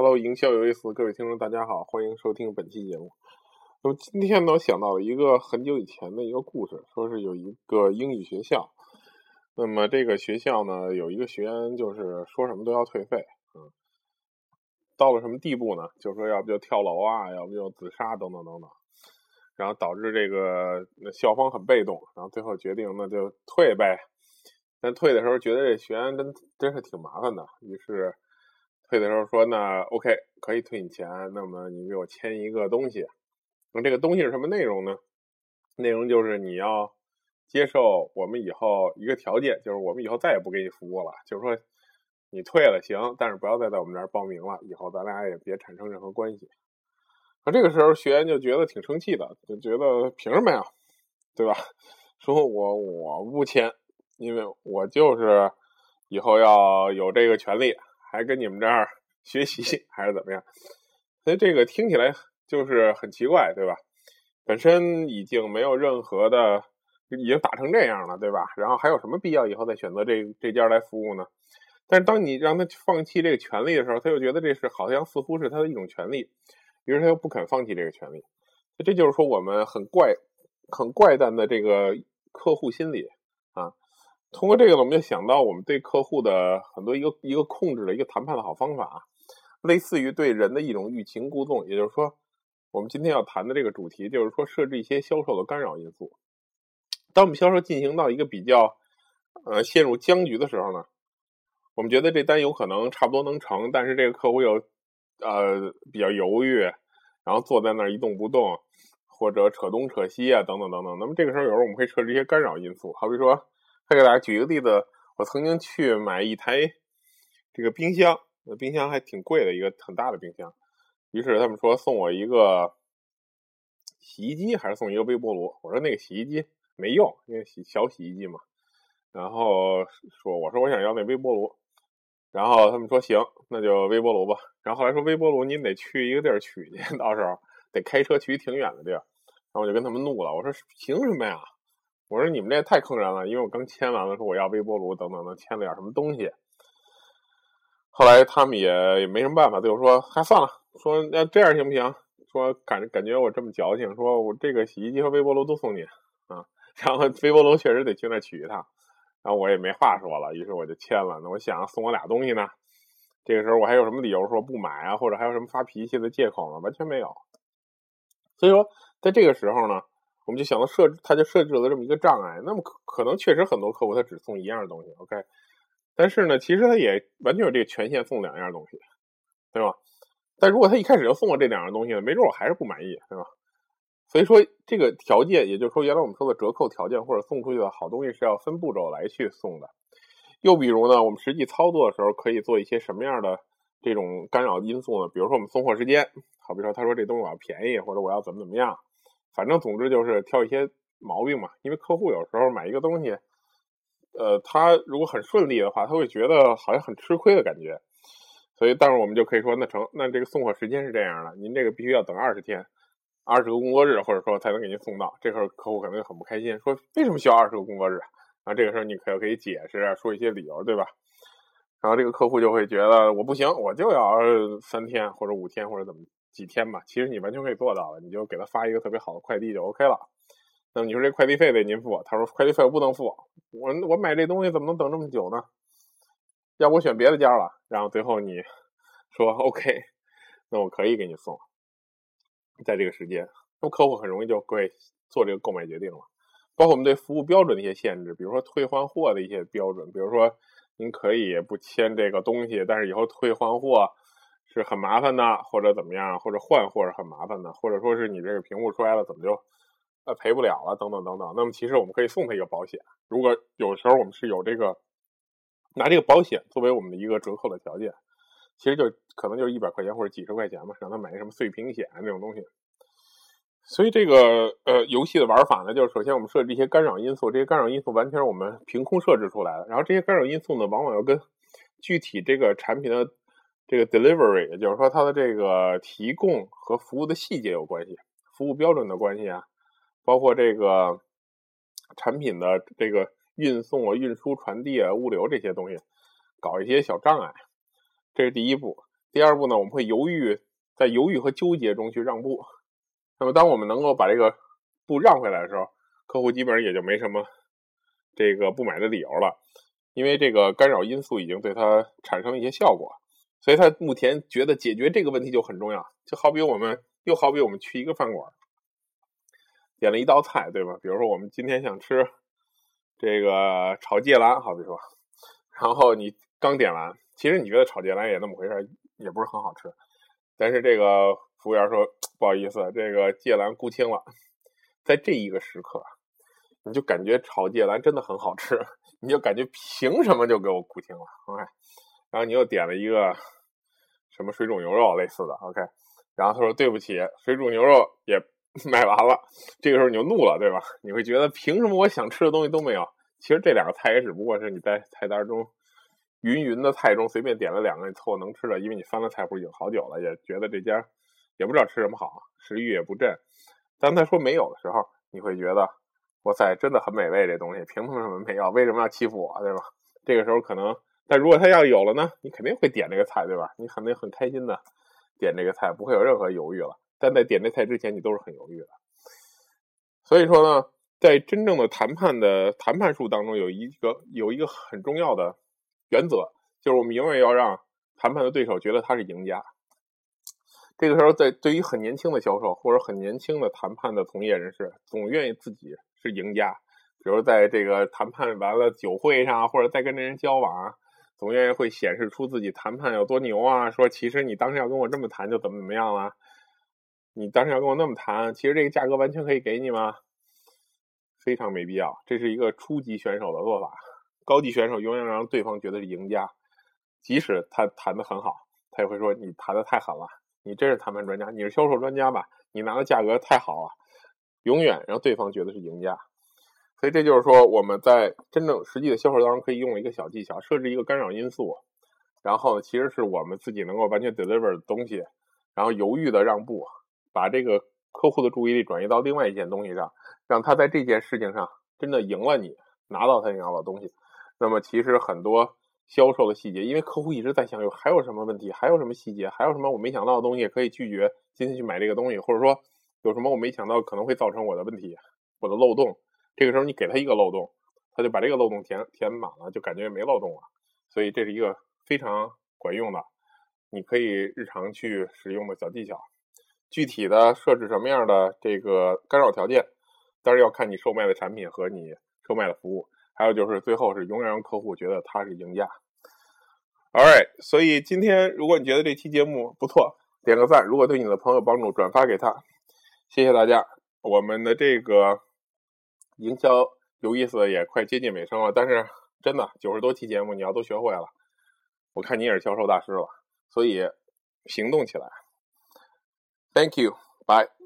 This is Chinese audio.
Hello，营销有意思，各位听众大家好，欢迎收听本期节目。那么今天呢，我想到了一个很久以前的一个故事，说是有一个英语学校，那么这个学校呢，有一个学员就是说什么都要退费，嗯，到了什么地步呢？就说要不就跳楼啊，要不就自杀等等等等，然后导致这个校方很被动，然后最后决定那就退呗。但退的时候觉得这学员真真是挺麻烦的，于是。退的时候说那 OK 可以退你钱，那么你给我签一个东西，那这个东西是什么内容呢？内容就是你要接受我们以后一个条件，就是我们以后再也不给你服务了，就是说你退了行，但是不要再在我们这儿报名了，以后咱俩也别产生任何关系。那这个时候学员就觉得挺生气的，就觉得凭什么呀，对吧？说我我不签，因为我就是以后要有这个权利。还跟你们这儿 学习还是怎么样？所以这个听起来就是很奇怪，对吧？本身已经没有任何的，已经打成这样了，对吧？然后还有什么必要以后再选择这这家来服务呢？但是当你让他放弃这个权利的时候，他又觉得这是好像似乎是他的一种权利，于是他又不肯放弃这个权利。这就是说我们很怪、很怪诞的这个客户心理。通过这个呢，我们就想到我们对客户的很多一个一个控制的一个谈判的好方法，类似于对人的一种欲擒故纵。也就是说，我们今天要谈的这个主题就是说，设置一些销售的干扰因素。当我们销售进行到一个比较呃陷入僵局的时候呢，我们觉得这单有可能差不多能成，但是这个客户又呃比较犹豫，然后坐在那儿一动不动，或者扯东扯西啊等等等等。那么这个时候，有时候我们可以设置一些干扰因素，好比说。再给大家举一个例子，我曾经去买一台这个冰箱，那冰箱还挺贵的，一个很大的冰箱。于是他们说送我一个洗衣机，还是送一个微波炉？我说那个洗衣机没用，因为洗小洗衣机嘛。然后说我说我想要那微波炉，然后他们说行，那就微波炉吧。然后后来说微波炉您得去一个地儿取去，到时候得开车去挺远的地儿。然后我就跟他们怒了，我说凭什么呀？我说你们这也太坑人了，因为我刚签完了，说我要微波炉等等的，签了点什么东西。后来他们也也没什么办法，最后说还算了，说那这样行不行？说感感觉我这么矫情，说我这个洗衣机和微波炉都送你啊。然后微波炉确实得去那取一趟，然后我也没话说了，于是我就签了。那我想送我俩东西呢，这个时候我还有什么理由说不买啊？或者还有什么发脾气的借口呢？完全没有。所以说，在这个时候呢。我们就想到设置，他就设置了这么一个障碍。那么可可能确实很多客户他只送一样东西，OK。但是呢，其实他也完全有这个权限送两样东西，对吧？但如果他一开始就送了这两样东西呢，没准我还是不满意，对吧？所以说这个条件，也就是说原来我们说的折扣条件或者送出去的好东西是要分步骤来去送的。又比如呢，我们实际操作的时候可以做一些什么样的这种干扰因素呢？比如说我们送货时间，好比说他说这东西我要便宜，或者我要怎么怎么样。反正总之就是挑一些毛病嘛，因为客户有时候买一个东西，呃，他如果很顺利的话，他会觉得好像很吃亏的感觉，所以，但是我们就可以说，那成，那这个送货时间是这样的，您这个必须要等二十天，二十个工作日，或者说才能给您送到。这时候客户可能就很不开心，说为什么需要二十个工作日？然后这个时候你可可以解释，说一些理由，对吧？然后这个客户就会觉得我不行，我就要三天或者五天或者怎么。几天吧，其实你完全可以做到的，你就给他发一个特别好的快递就 OK 了。那么你说这快递费得您付？他说快递费我不能付，我我买这东西怎么能等这么久呢？要不我选别的家了。然后最后你说 OK，那我可以给你送，在这个时间，那么客户很容易就会做这个购买决定了。包括我们对服务标准的一些限制，比如说退换货的一些标准，比如说您可以不签这个东西，但是以后退换货。是很麻烦的，或者怎么样，或者换货是很麻烦的，或者说是你这个屏幕摔了，怎么就呃赔不了了，等等等等。那么其实我们可以送他一个保险，如果有时候我们是有这个拿这个保险作为我们的一个折扣的条件，其实就可能就是一百块钱或者几十块钱嘛，让他买什么碎屏险这种东西。所以这个呃游戏的玩法呢，就是首先我们设置一些干扰因素，这些干扰因素完全是我们凭空设置出来的，然后这些干扰因素呢，往往要跟具体这个产品的。这个 delivery，也就是说它的这个提供和服务的细节有关系，服务标准的关系啊，包括这个产品的这个运送啊、运输、传递啊、物流这些东西，搞一些小障碍，这是第一步。第二步呢，我们会犹豫，在犹豫和纠结中去让步。那么，当我们能够把这个步让回来的时候，客户基本上也就没什么这个不买的理由了，因为这个干扰因素已经对它产生一些效果，所以他目前觉得解决这个问题就很重要。就好比我们，又好比我们去一个饭馆，点了一道菜，对吧？比如说我们今天想吃这个炒芥兰，好比说，然后你刚点完，其实你觉得炒芥兰也那么回事，也不是很好吃，但是这个。服务员说：“不好意思，这个芥兰沽清了。”在这一个时刻，你就感觉炒芥兰真的很好吃，你就感觉凭什么就给我沽清了？OK，然后你又点了一个什么水煮牛肉类似的，OK，然后他说：“对不起，水煮牛肉也 卖完了。”这个时候你就怒了，对吧？你会觉得凭什么我想吃的东西都没有？其实这两个菜也只不过是你在菜单中。云云的菜中随便点了两个你凑合能吃的，因为你翻了菜谱已经好久了，也觉得这家。也不知道吃什么好，食欲也不振。当他说没有的时候，你会觉得，哇塞，真的很美味，这东西凭什么没有？为什么要欺负我，对吧？这个时候可能，但如果他要有了呢，你肯定会点这个菜，对吧？你肯定很开心的点这个菜，不会有任何犹豫了。但在点这菜之前，你都是很犹豫的。所以说呢，在真正的谈判的谈判术当中，有一个有一个很重要的原则，就是我们永远要让谈判的对手觉得他是赢家。这个时候，在对于很年轻的销售或者很年轻的谈判的从业人士，总愿意自己是赢家。比如在这个谈判完了酒会上，或者在跟这人交往，总愿意会显示出自己谈判有多牛啊！说其实你当时要跟我这么谈，就怎么怎么样了？你当时要跟我那么谈，其实这个价格完全可以给你吗？非常没必要。这是一个初级选手的做法。高级选手永远让对方觉得是赢家，即使他谈的很好，他也会说你谈的太狠了。你真是谈判专家，你是销售专家吧？你拿的价格太好了，永远让对方觉得是赢家。所以这就是说，我们在真正实际的销售当中可以用一个小技巧，设置一个干扰因素，然后其实是我们自己能够完全 deliver 的东西，然后犹豫的让步，把这个客户的注意力转移到另外一件东西上，让他在这件事情上真的赢了你，拿到他想要的东西。那么其实很多。销售的细节，因为客户一直在想有还有什么问题，还有什么细节，还有什么我没想到的东西可以拒绝今天去买这个东西，或者说有什么我没想到可能会造成我的问题，我的漏洞。这个时候你给他一个漏洞，他就把这个漏洞填填满了，就感觉没漏洞了。所以这是一个非常管用的，你可以日常去使用的小技巧。具体的设置什么样的这个干扰条件，当然要看你售卖的产品和你售卖的服务。还有就是，最后是永远让客户觉得他是赢家。All right，所以今天如果你觉得这期节目不错，点个赞；如果对你的朋友帮助，转发给他。谢谢大家。我们的这个营销有意思，也快接近尾声了。但是真的九十多期节目，你要都学会了，我看你也是销售大师了。所以行动起来。Thank you，bye。